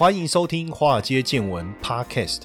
欢迎收听《华尔街见闻》Podcast。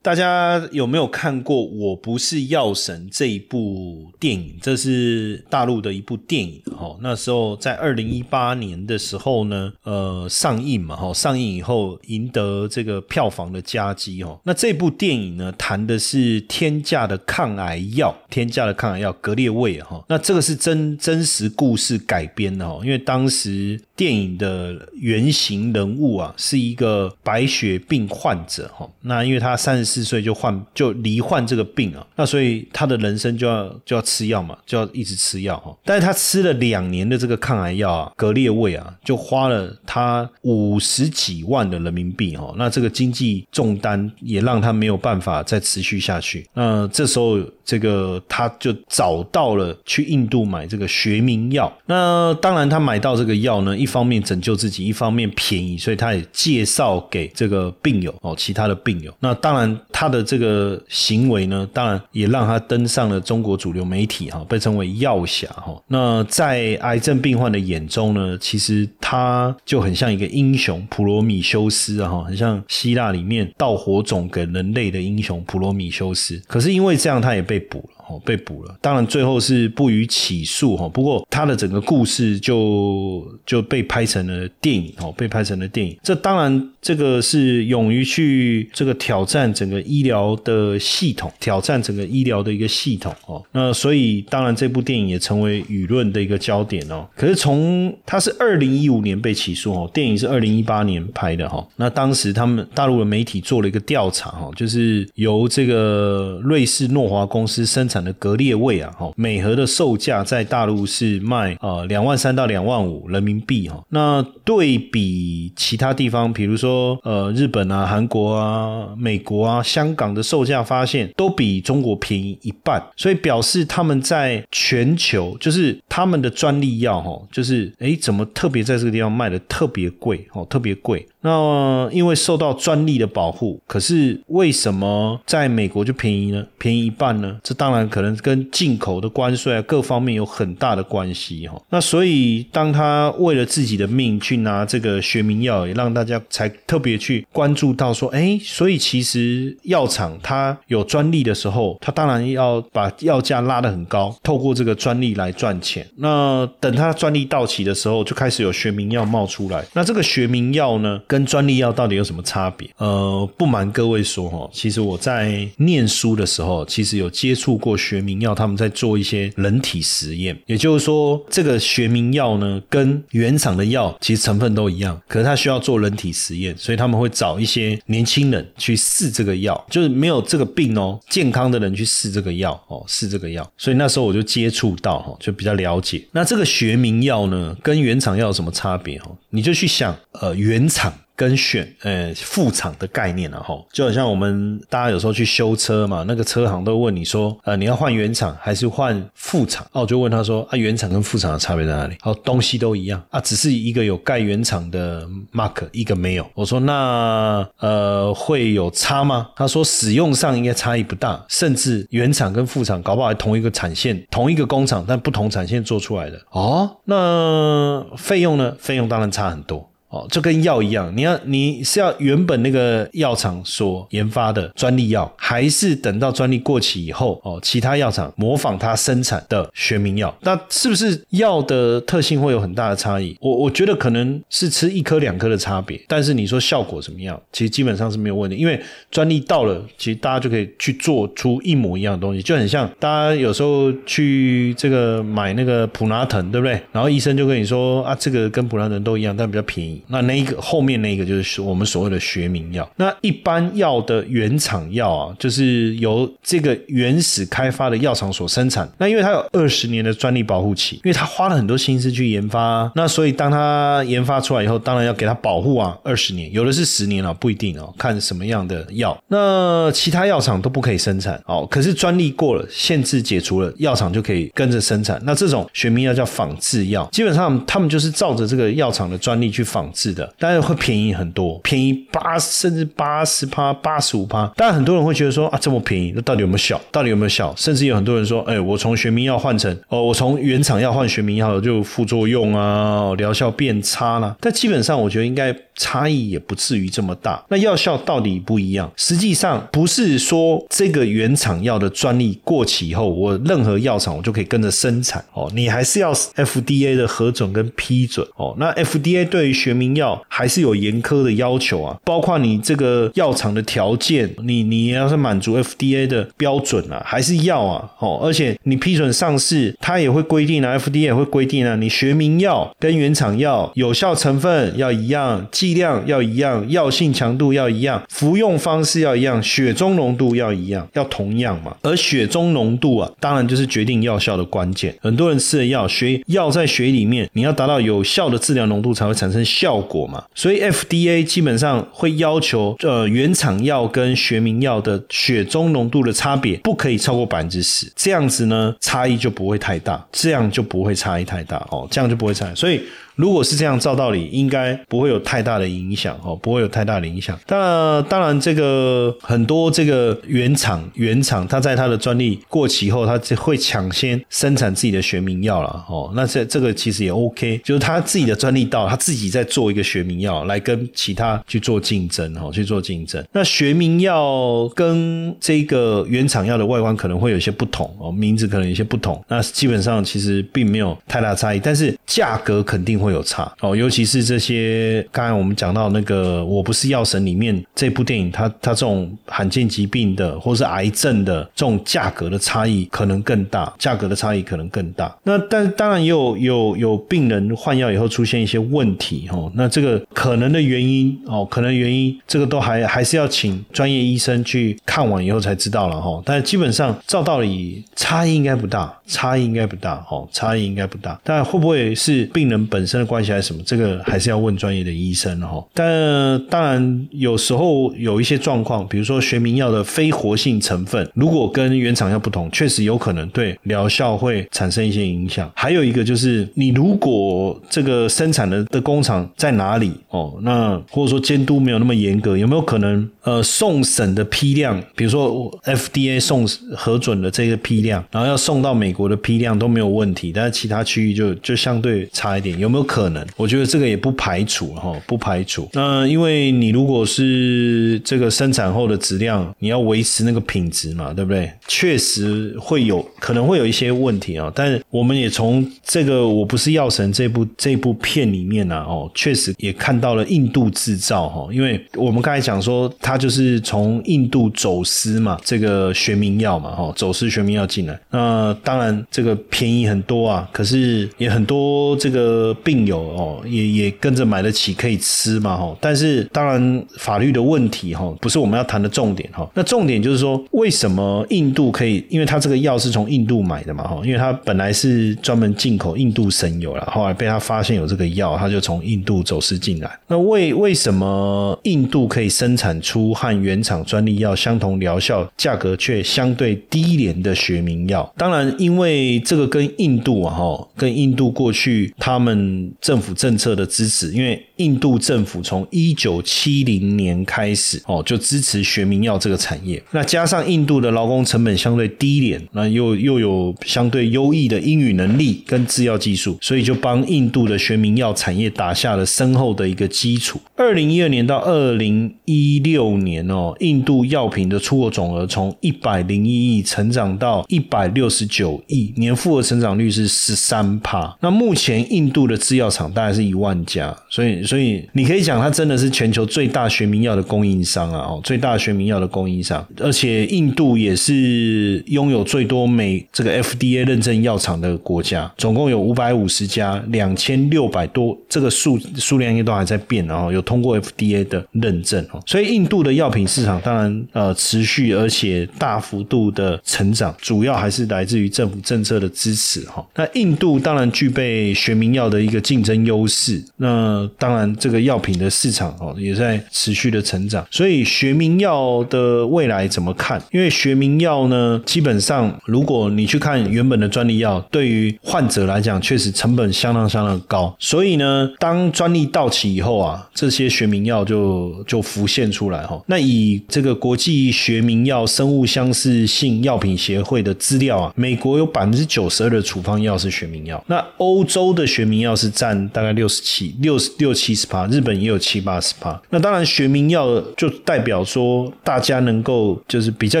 大家有没有看过《我不是药神》这一部电影？这是大陆的一部电影。哈，那时候在二零一八年的时候呢，呃，上映嘛，哈，上映以后赢得这个票房的佳绩。哈，那这部电影呢，谈的是天价的抗癌药，天价的抗癌药格列卫。哈，那这个是真真实故事改编的。哈，因为当时。电影的原型人物啊，是一个白血病患者哈。那因为他三十四岁就患就罹患这个病啊，那所以他的人生就要就要吃药嘛，就要一直吃药哈。但是他吃了两年的这个抗癌药啊，格列卫啊，就花了他五十几万的人民币哈。那这个经济重担也让他没有办法再持续下去。那这时候这个他就找到了去印度买这个学名药。那当然他买到这个药呢一。方面拯救自己，一方面便宜，所以他也介绍给这个病友哦，其他的病友。那当然，他的这个行为呢，当然也让他登上了中国主流媒体哈，被称为药侠哈。那在癌症病患的眼中呢，其实他就很像一个英雄普罗米修斯哈，很像希腊里面盗火种给人类的英雄普罗米修斯。可是因为这样，他也被捕了。哦，被捕了，当然最后是不予起诉哈。不过他的整个故事就就被拍成了电影哦，被拍成了电影。这当然这个是勇于去这个挑战整个医疗的系统，挑战整个医疗的一个系统哦。那所以当然这部电影也成为舆论的一个焦点哦。可是从他是二零一五年被起诉哦，电影是二零一八年拍的哈。那当时他们大陆的媒体做了一个调查哈，就是由这个瑞士诺华公司生产。的格列卫啊，哈，每盒的售价在大陆是卖啊两万三到两万五人民币哈。那对比其他地方，比如说呃日本啊、韩国啊、美国啊、香港的售价，发现都比中国便宜一半，所以表示他们在全球就是他们的专利药哈，就是哎怎么特别在这个地方卖的特别贵哦，特别贵。那因为受到专利的保护，可是为什么在美国就便宜呢？便宜一半呢？这当然可能跟进口的关税啊各方面有很大的关系哈。那所以当他为了自己的命去拿这个学名药，也让大家才特别去关注到说，哎，所以其实药厂它有专利的时候，它当然要把药价拉得很高，透过这个专利来赚钱。那等它专利到期的时候，就开始有学名药冒出来。那这个学名药呢？跟专利药到底有什么差别？呃，不瞒各位说哈，其实我在念书的时候，其实有接触过学名药，他们在做一些人体实验。也就是说，这个学名药呢，跟原厂的药其实成分都一样，可是它需要做人体实验，所以他们会找一些年轻人去试这个药，就是没有这个病哦，健康的人去试这个药哦，试这个药。所以那时候我就接触到哈，就比较了解。那这个学名药呢，跟原厂药有什么差别哈？你就去想，呃，原厂。跟选呃副厂的概念了哈，就好像我们大家有时候去修车嘛，那个车行都问你说，呃，你要换原厂还是换副厂？哦，我就问他说，啊，原厂跟副厂的差别在哪里？好，东西都一样啊，只是一个有盖原厂的 mark，一个没有。我说那呃会有差吗？他说使用上应该差异不大，甚至原厂跟副厂搞不好还同一个产线，同一个工厂，但不同产线做出来的。哦，那费用呢？费用当然差很多。哦，就跟药一样，你要你是要原本那个药厂所研发的专利药，还是等到专利过期以后，哦，其他药厂模仿它生产的学名药，那是不是药的特性会有很大的差异？我我觉得可能是吃一颗两颗的差别，但是你说效果怎么样，其实基本上是没有问题，因为专利到了，其实大家就可以去做出一模一样的东西，就很像大家有时候去这个买那个普拿疼，对不对？然后医生就跟你说啊，这个跟普拿疼都一样，但比较便宜。那那一个后面那一个就是我们所谓的学名药。那一般药的原厂药啊，就是由这个原始开发的药厂所生产。那因为它有二十年的专利保护期，因为它花了很多心思去研发，那所以当它研发出来以后，当然要给它保护啊，二十年，有的是十年啊，不一定哦，看什么样的药。那其他药厂都不可以生产哦，可是专利过了，限制解除了，药厂就可以跟着生产。那这种学名药叫仿制药，基本上他们就是照着这个药厂的专利去仿制的，当然会便宜很多，便宜八甚至八十趴、八十五趴。当然很多人会觉得说啊，这么便宜，那到底有没有效？到底有没有效？甚至有很多人说，哎，我从学名药换成哦，我从原厂药换学名药就副作用啊，疗效变差了。但基本上我觉得应该。差异也不至于这么大。那药效到底不一样？实际上不是说这个原厂药的专利过期以后，我任何药厂我就可以跟着生产哦。你还是要 FDA 的核准跟批准哦。那 FDA 对于学名药还是有严苛的要求啊，包括你这个药厂的条件，你你要是满足 FDA 的标准啊，还是要啊哦。而且你批准上市，它也会规定啊，FDA 也会规定啊，你学名药跟原厂药有效成分要一样。剂量要一样，药性强度要一样，服用方式要一样，血中浓度要一样，要同样嘛。而血中浓度啊，当然就是决定药效的关键。很多人吃的药，血药在血里面，你要达到有效的治疗浓度才会产生效果嘛。所以 FDA 基本上会要求，呃，原厂药跟学名药的血中浓度的差别不可以超过百分之十，这样子呢，差异就不会太大，这样就不会差异太大哦，这样就不会差。所以。如果是这样，照道理应该不会有太大的影响哦，不会有太大的影响。那当然，这个很多这个原厂原厂，它在它的专利过期后，它就会抢先生产自己的学名药了哦。那这这个其实也 OK，就是他自己的专利到，他自己在做一个学名药来跟其他去做竞争哦，去做竞争。那学名药跟这个原厂药的外观可能会有些不同哦，名字可能有些不同。那基本上其实并没有太大差异，但是价格肯定会。有差哦，尤其是这些刚才我们讲到那个《我不是药神》里面这部电影，它它这种罕见疾病的或是癌症的这种价格的差异可能更大，价格的差异可能更大。那但当然也有有有病人换药以后出现一些问题哦，那这个可能的原因哦，可能原因这个都还还是要请专业医生去看完以后才知道了哈。但基本上照道理差异应该不大，差异应该不大哦，差异应该不大。但会不会是病人本身？关系还是什么？这个还是要问专业的医生哈。但当然，有时候有一些状况，比如说学名药的非活性成分，如果跟原厂药不同，确实有可能对疗效会产生一些影响。还有一个就是，你如果这个生产的的工厂在哪里哦，那或者说监督没有那么严格，有没有可能呃送审的批量，比如说 FDA 送核准的这个批量，然后要送到美国的批量都没有问题，但是其他区域就就相对差一点，有没有？可能，我觉得这个也不排除哈，不排除。那因为你如果是这个生产后的质量，你要维持那个品质嘛，对不对？确实会有可能会有一些问题啊。但我们也从这个《我不是药神》这部这部片里面呢，哦，确实也看到了印度制造哈。因为我们刚才讲说，它就是从印度走私嘛，这个学名药嘛，哈，走私学名药进来。那当然这个便宜很多啊，可是也很多这个病。病友哦，也也跟着买得起，可以吃嘛哈。但是当然法律的问题哈，不是我们要谈的重点哈。那重点就是说，为什么印度可以？因为它这个药是从印度买的嘛哈。因为它本来是专门进口印度神油了，后来被他发现有这个药，他就从印度走私进来。那为为什么印度可以生产出和原厂专利药相同疗效、价格却相对低廉的学名药？当然，因为这个跟印度啊哈，跟印度过去他们。政府政策的支持，因为印度政府从一九七零年开始哦，就支持学名药这个产业。那加上印度的劳工成本相对低廉，那又又有相对优异的英语能力跟制药技术，所以就帮印度的学名药产业打下了深厚的一个基础。二零一二年到二零一六年哦，印度药品的出口总额从一百零一亿成长到一百六十九亿，年复合成长率是十三帕。那目前印度的制药厂大概是一万家，所以所以你可以讲它真的是全球最大学名药的供应商啊，哦，最大学名药的供应商，而且印度也是拥有最多美这个 FDA 认证药厂的国家，总共有五百五十家，两千六百多，这个数数量应该都还在变，然后有通过 FDA 的认证哦，所以印度的药品市场当然呃持续而且大幅度的成长，主要还是来自于政府政策的支持哈。那印度当然具备学名药的一个竞争优势，那当然这个药品的市场哦也在持续的成长，所以学名药的未来怎么看？因为学名药呢，基本上如果你去看原本的专利药，对于患者来讲确实成本相当相当高，所以呢，当专利到期以后啊，这些学名药就就浮现出来哈。那以这个国际学名药生物相似性药品协会的资料啊，美国有百分之九十二的处方药是学名药，那欧洲的学名药是占大概六十七六十六七十趴，日本也有七八十趴。那当然学名药就代表说大家能够就是比较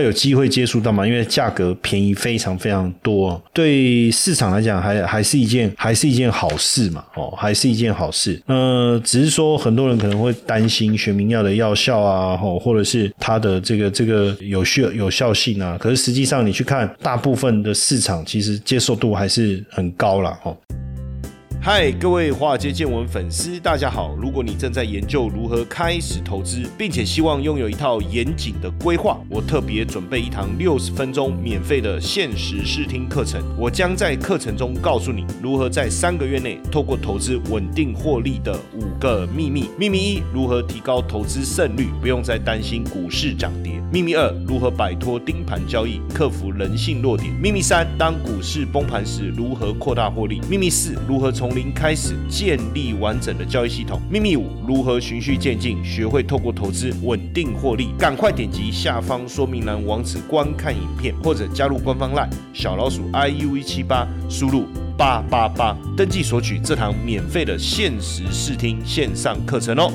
有机会接触到嘛，因为价格便宜非常非常多，对市场来讲还还是一件还是一件好事嘛，哦，还是一件好事。呃，只是说很多人可能会担心学名药的药效啊，哦，或者是它的这个这个有效有效性啊。可是实际上你去看大部分的市场，其实接受度还是很高了，哦。嗨，各位华尔街见闻粉丝，大家好！如果你正在研究如何开始投资，并且希望拥有一套严谨的规划，我特别准备一堂六十分钟免费的限时试听课程。我将在课程中告诉你如何在三个月内透过投资稳定获利的五个秘密。秘密一：如何提高投资胜率，不用再担心股市涨跌。秘密二：如何摆脱盯盘交易，克服人性弱点。秘密三：当股市崩盘时，如何扩大获利。秘密四：如何从零开始建立完整的交易系统。秘密五：如何循序渐进，学会透过投资稳定获利。赶快点击下方说明栏网址观看影片，或者加入官方 LINE 小老鼠 iu 一七八，输入八八八登记索取这堂免费的限时试听线上课程哦。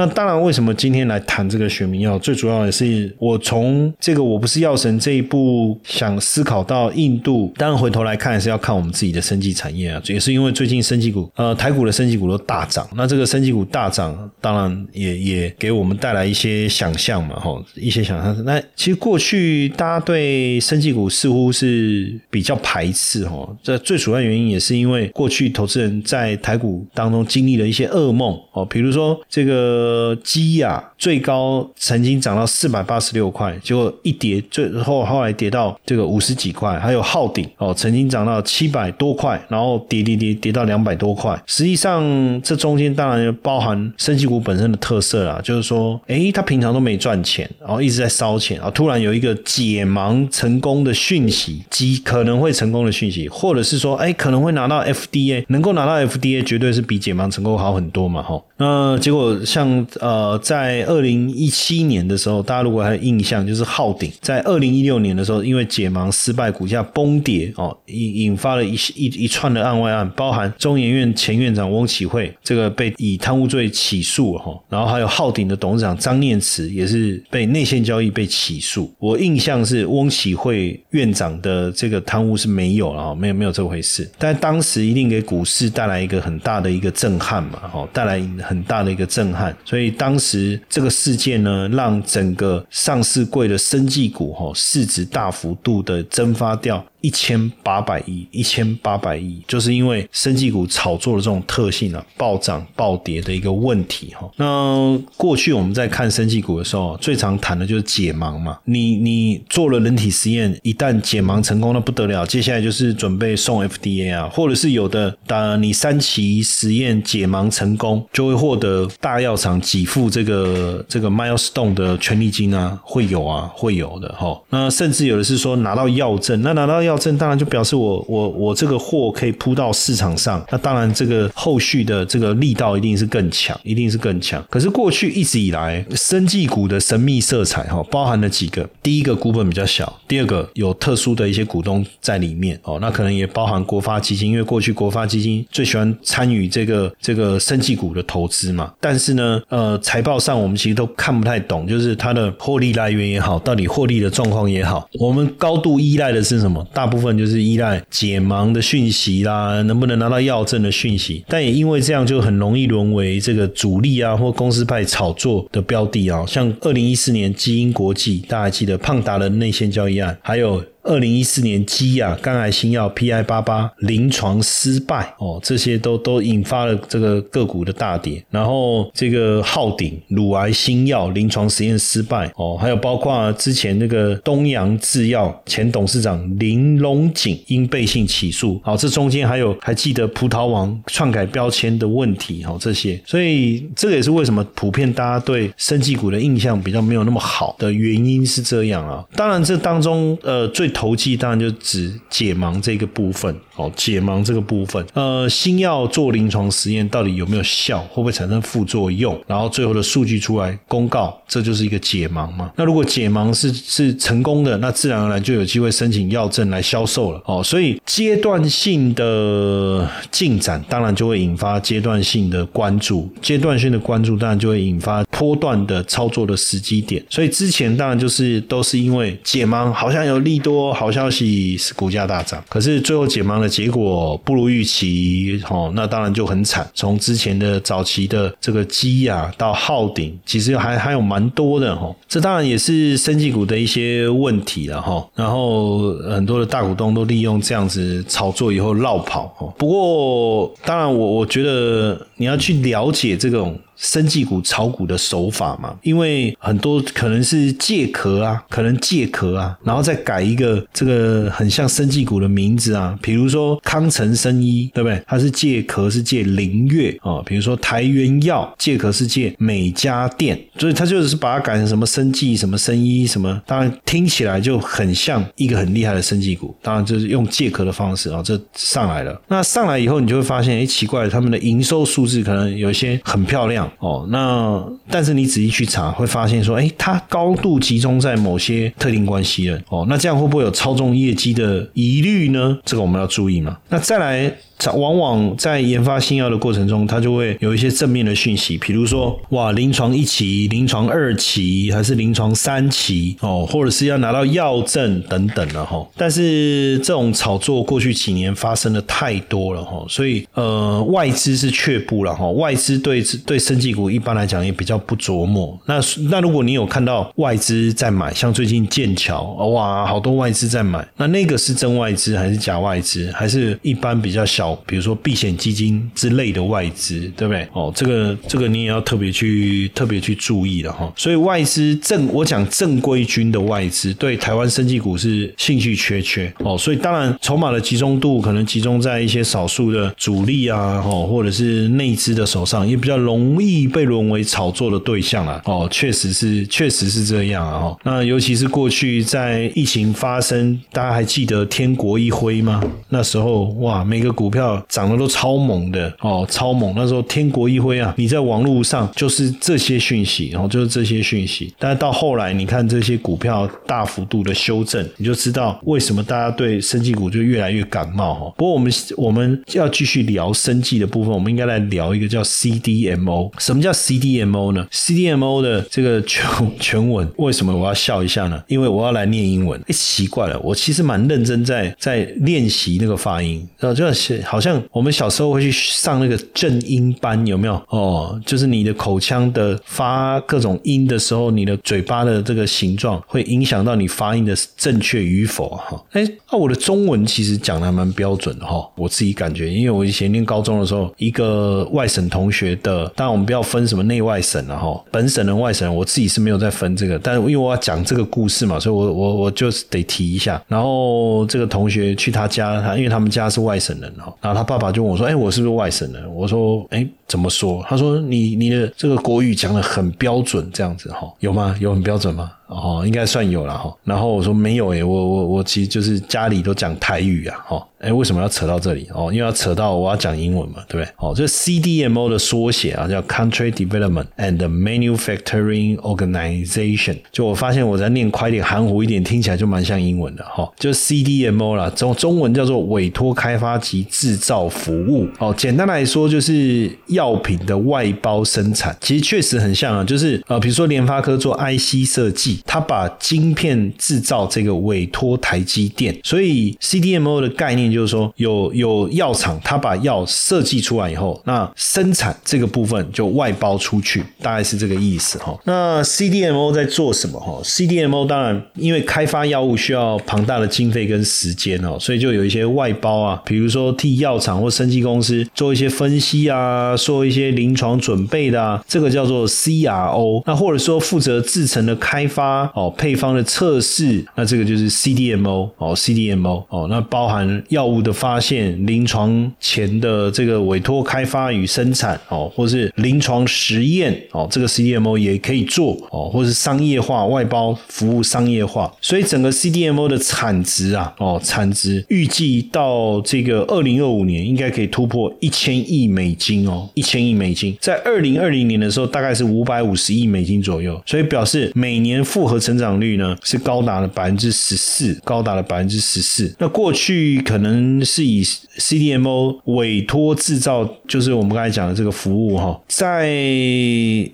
那当然，为什么今天来谈这个学名药？最主要也是，我从这个《我不是药神》这一部想思考到印度。当然，回头来看是要看我们自己的生技产业啊，也是因为最近生技股，呃，台股的生技股都大涨。那这个生技股大涨，当然也也给我们带来一些想象嘛，哈，一些想象。那其实过去大家对生技股似乎是比较排斥，哈，这最主要原因也是因为过去投资人在台股当中经历了一些噩梦，哦，比如说这个。呃，基呀最高曾经涨到四百八十六块，结果一跌，最后后来跌到这个五十几块。还有昊鼎哦，曾经涨到七百多块，然后跌跌跌跌到两百多块。实际上，这中间当然包含升级股本身的特色啦，就是说，诶，他平常都没赚钱，然后一直在烧钱啊，突然有一个解盲成功的讯息，基可能会成功的讯息，或者是说，诶，可能会拿到 FDA，能够拿到 FDA，绝对是比解盲成功好很多嘛，哈。那结果像。呃，在二零一七年的时候，大家如果还有印象，就是昊鼎在二零一六年的时候，因为解盲失败，股价崩跌哦，引引发了一一一串的案外案，包含中研院前院长翁启惠这个被以贪污罪起诉哈，然后还有昊鼎的董事长张念慈也是被内线交易被起诉。我印象是翁启惠院长的这个贪污是没有了，没有没有这回事，但当时一定给股市带来一个很大的一个震撼嘛，哈，带来很大的一个震撼。所以当时这个事件呢，让整个上市柜的生技股哈市值大幅度的蒸发掉。一千八百亿，一千八百亿，就是因为生技股炒作的这种特性啊，暴涨暴跌的一个问题哈。那过去我们在看生技股的时候，最常谈的就是解盲嘛。你你做了人体实验，一旦解盲成功，那不得了，接下来就是准备送 FDA 啊，或者是有的，当你三期实验解盲成功，就会获得大药厂给付这个这个 milestone 的权利金啊，会有啊，会有的哈。那甚至有的是说拿到药证，那拿到药。药证当然就表示我我我这个货可以铺到市场上，那当然这个后续的这个力道一定是更强，一定是更强。可是过去一直以来，生技股的神秘色彩哈，包含了几个：第一个股本比较小，第二个有特殊的一些股东在里面哦，那可能也包含国发基金，因为过去国发基金最喜欢参与这个这个生技股的投资嘛。但是呢，呃，财报上我们其实都看不太懂，就是它的获利来源也好，到底获利的状况也好，我们高度依赖的是什么？大部分就是依赖解盲的讯息啦，能不能拿到药证的讯息，但也因为这样就很容易沦为这个主力啊或公司派炒作的标的啊，像二零一四年基因国际，大家记得胖达人内线交易案，还有。二零一四年基亚肝癌新药 PI 八八临床失败哦，这些都都引发了这个个股的大跌。然后这个浩鼎乳癌新药临床实验失败哦，还有包括之前那个东洋制药前董事长林龙锦因被性起诉，好，这中间还有还记得葡萄王篡改标签的问题哦，这些，所以这个也是为什么普遍大家对生技股的印象比较没有那么好的原因是这样啊。当然这当中呃最。投机当然就指解盲这个部分哦，解盲这个部分，呃，新药做临床实验到底有没有效，会不会产生副作用，然后最后的数据出来公告，这就是一个解盲嘛。那如果解盲是是成功的，那自然而然就有机会申请药证来销售了哦。所以阶段性的进展，当然就会引发阶段性的关注，阶段性的关注当然就会引发波段的操作的时机点。所以之前当然就是都是因为解盲好像有利多。好消息是股价大涨，可是最后解盲的结果不如预期，哦，那当然就很惨。从之前的早期的这个鸡啊到昊鼎，其实还还有蛮多的哈。这当然也是生技股的一些问题了哈。然后很多的大股东都利用这样子炒作以后绕跑哦。不过当然我我觉得你要去了解这种。生技股炒股的手法嘛，因为很多可能是借壳啊，可能借壳啊，然后再改一个这个很像生技股的名字啊，比如说康城生医，对不对？它是借壳是借灵月啊，比如说台元药借壳是借美家电，所以它就是把它改成什么生技、什么生医、什么，当然听起来就很像一个很厉害的生技股，当然就是用借壳的方式啊，这上来了。那上来以后，你就会发现，哎，奇怪，他们的营收数字可能有一些很漂亮。哦，那但是你仔细去查，会发现说，哎，它高度集中在某些特定关系人。哦，那这样会不会有操纵业绩的疑虑呢？这个我们要注意嘛。那再来。往往在研发新药的过程中，它就会有一些正面的讯息，比如说哇，临床一期、临床二期还是临床三期哦，或者是要拿到药证等等的哈。但是这种炒作过去几年发生的太多了哈，所以呃外资是却步了哈。外资对对生技股一般来讲也比较不琢磨。那那如果你有看到外资在买，像最近剑桥哇，好多外资在买，那那个是真外资还是假外资，还是一般比较小？比如说避险基金之类的外资，对不对？哦，这个这个你也要特别去特别去注意了哈。所以外资正我讲正规军的外资对台湾生技股是兴趣缺缺哦。所以当然筹码的集中度可能集中在一些少数的主力啊，哦，或者是内资的手上，也比较容易被沦为炒作的对象啊。哦，确实是确实是这样啊。哈，那尤其是过去在疫情发生，大家还记得天国一辉吗？那时候哇，每个股票。涨得都超猛的哦，超猛！那时候天国一辉啊，你在网络上就是这些讯息，然后就是这些讯息。但是到后来，你看这些股票大幅度的修正，你就知道为什么大家对生技股就越来越感冒哈。不过我们我们要继续聊生技的部分，我们应该来聊一个叫 CDMO。什么叫 CDMO 呢？CDMO 的这个全全文为什么我要笑一下呢？因为我要来念英文。哎，奇怪了，我其实蛮认真在在练习那个发音，然后就写。好像我们小时候会去上那个正音班，有没有？哦，就是你的口腔的发各种音的时候，你的嘴巴的这个形状会影响到你发音的正确与否哈。哎，那我的中文其实讲的还蛮标准的哈，我自己感觉，因为我以前念高中的时候，一个外省同学的，当然我们不要分什么内外省了哈，本省人、外省人，我自己是没有在分这个，但因为我要讲这个故事嘛，所以我我我就是得提一下。然后这个同学去他家，他因为他们家是外省人哈。然后他爸爸就问我说：“哎，我是不是外省人？”我说：“哎，怎么说？”他说：“你你的这个国语讲的很标准，这样子哈，有吗？有很标准吗？”哦，应该算有了哈。然后我说没有诶，我我我其实就是家里都讲台语啊，哈。哎，为什么要扯到这里？哦，因为要扯到我要讲英文嘛，对不对？哦，这 CDMO 的缩写啊，叫 Country Development and Manufacturing Organization。就我发现我在念快点、含糊一点，听起来就蛮像英文的哈。就 CDMO 啦，中中文叫做委托开发及制造服务。哦，简单来说就是药药品的外包生产，其实确实很像啊，就是呃，比如说联发科做 IC 设计，他把晶片制造这个委托台积电，所以 CDMO 的概念就是说，有有药厂，他把药设计出来以后，那生产这个部分就外包出去，大概是这个意思哈。那 CDMO 在做什么哈？CDMO 当然因为开发药物需要庞大的经费跟时间哦，所以就有一些外包啊，比如说替药厂或生技公司做一些分析啊，做一些临床准备的啊，这个叫做 CRO。那或者说负责制成的开发哦，配方的测试，那这个就是 CDMO 哦，CDMO 哦，那包含药物的发现、临床前的这个委托开发与生产哦，或是临床实验哦，这个 CDMO 也可以做哦，或是商业化外包服务商业化，所以整个 CDMO 的产值啊哦，产值预计到这个二零二五年应该可以突破一千亿美金哦，一千亿美金，在二零二零年的时候大概是五百五十亿美金左右，所以表示每年复合成长率呢是高达了百分之十四，高达了百分之十四。那过去可能是以 CDMO 委托制造，就是我们刚才讲的这个服务哈，在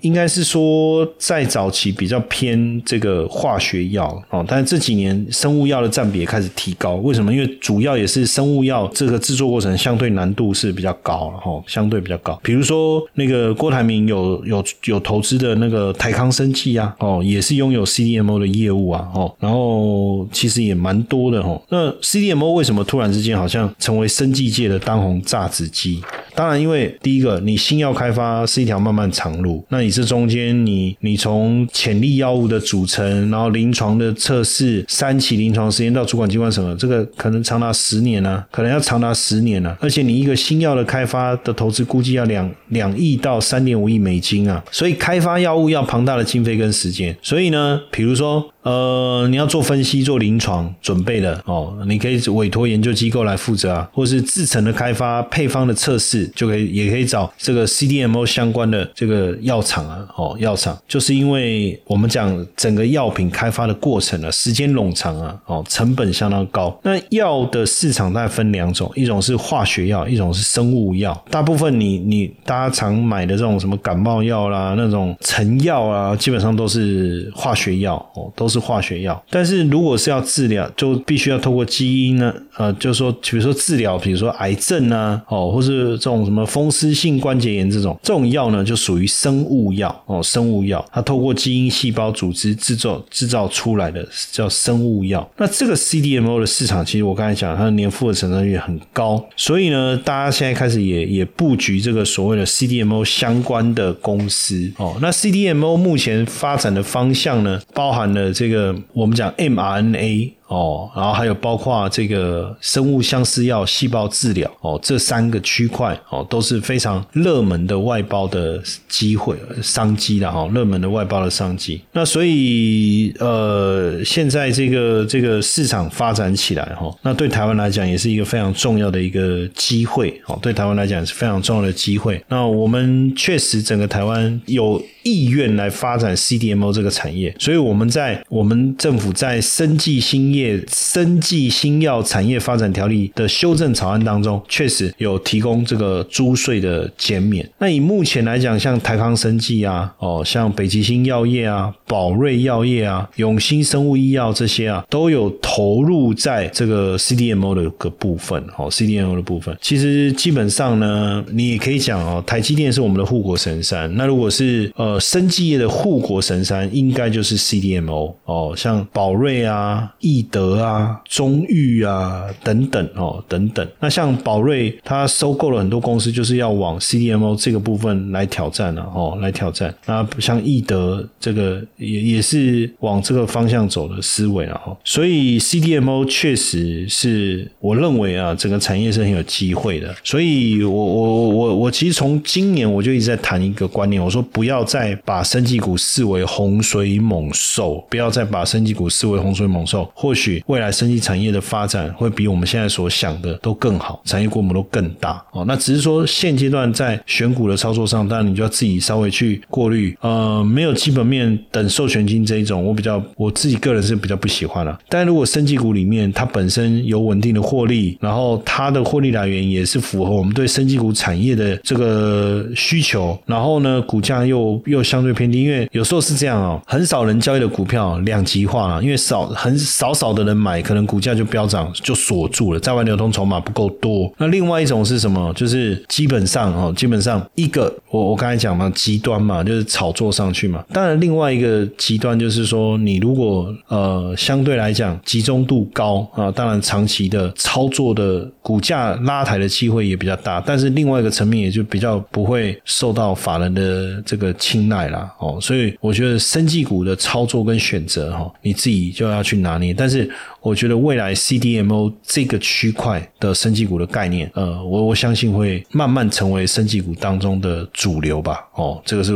应该是说在早期比较偏这个化学药哦，但是这几年生物药的占比也开始提高。为什么？因为主要也是生物药这个制作过程相对难度是比较高了哈，相对比较高。比如说那个郭台铭有有有投资的那个台康生技啊，哦，也是拥有 CDMO 的业务啊，哦，然后其实也蛮多的哦。那 CDMO 为什么突然之间好像成为生技界的当红榨汁机？当然，因为第一个，你新药开发是一条漫漫长路，那你这中间，你你从潜力药物的组成，然后临床的测试，三期临床实验到主管机关什么，这个可能长达十年呢，可能要长达十年呢。而且你一个新药的开发的投资估计要两两两亿到三点五亿美金啊，所以开发药物要庞大的经费跟时间。所以呢，比如说。呃，你要做分析、做临床准备的哦，你可以委托研究机构来负责啊，或是制成的开发、配方的测试，就可以也可以找这个 CDMO 相关的这个药厂啊，哦，药厂，就是因为我们讲整个药品开发的过程啊，时间冗长啊，哦，成本相当高。那药的市场大概分两种，一种是化学药，一种是生物药。大部分你你大家常买的这种什么感冒药啦，那种成药啊，基本上都是化学药哦，都是。化学药，但是如果是要治疗，就必须要透过基因呢，呃，就是说，比如说治疗，比如说癌症啊，哦，或是这种什么风湿性关节炎这种，这种药呢，就属于生物药哦，生物药，它透过基因细胞组织制造制造出来的叫生物药。那这个 CDMO 的市场，其实我刚才讲，它的年复合成长率很高，所以呢，大家现在开始也也布局这个所谓的 CDMO 相关的公司哦。那 CDMO 目前发展的方向呢，包含了这。个我们讲 mRNA。哦，然后还有包括这个生物相似药、细胞治疗哦，这三个区块哦都是非常热门的外包的机会商机的哈，热门的外包的商机。那所以呃，现在这个这个市场发展起来哈，那对台湾来讲也是一个非常重要的一个机会哦，对台湾来讲是非常重要的机会。那我们确实整个台湾有意愿来发展 CDMO 这个产业，所以我们在我们政府在生计新业业生技新药产业发展条例的修正草案当中，确实有提供这个租税的减免。那以目前来讲，像台康生技啊，哦，像北极星药业啊、宝瑞药业啊、永兴生物医药这些啊，都有投入在这个 CDMO 的个部分。哦，CDMO 的部分，其实基本上呢，你也可以讲哦，台积电是我们的护国神山。那如果是呃生技业的护国神山，应该就是 CDMO 哦，像宝瑞啊、易。德啊，中裕啊，等等哦，等等。那像宝瑞，它收购了很多公司，就是要往 CDMO 这个部分来挑战了哦，来挑战。那像易德这个也也是往这个方向走的思维了哈。所以 CDMO 确实是我认为啊，整个产业是很有机会的。所以我我我我其实从今年我就一直在谈一个观念，我说不要再把生技股视为洪水猛兽，不要再把生技股视为洪水猛兽，或许未来生技产业的发展会比我们现在所想的都更好，产业规模都更大哦。那只是说现阶段在选股的操作上，当然你就要自己稍微去过滤。呃，没有基本面等授权金这一种，我比较我自己个人是比较不喜欢了。但如果生技股里面它本身有稳定的获利，然后它的获利来源也是符合我们对生技股产业的这个需求，然后呢，股价又又相对偏低，因为有时候是这样哦，很少人交易的股票两极化了，因为少很少少好的人买，可能股价就飙涨就锁住了，在外流通筹码不够多。那另外一种是什么？就是基本上哦，基本上一个我我刚才讲嘛，极端嘛，就是炒作上去嘛。当然，另外一个极端就是说，你如果呃相对来讲集中度高啊，当然长期的操作的股价拉抬的机会也比较大。但是另外一个层面也就比较不会受到法人的这个青睐啦。哦。所以我觉得生技股的操作跟选择哈，你自己就要去拿捏。但是我觉得未来 CDMO 这个区块的升级股的概念，呃，我我相信会慢慢成为升级股当中的主流吧。哦，这个是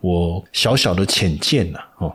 我小小的浅见了。哦。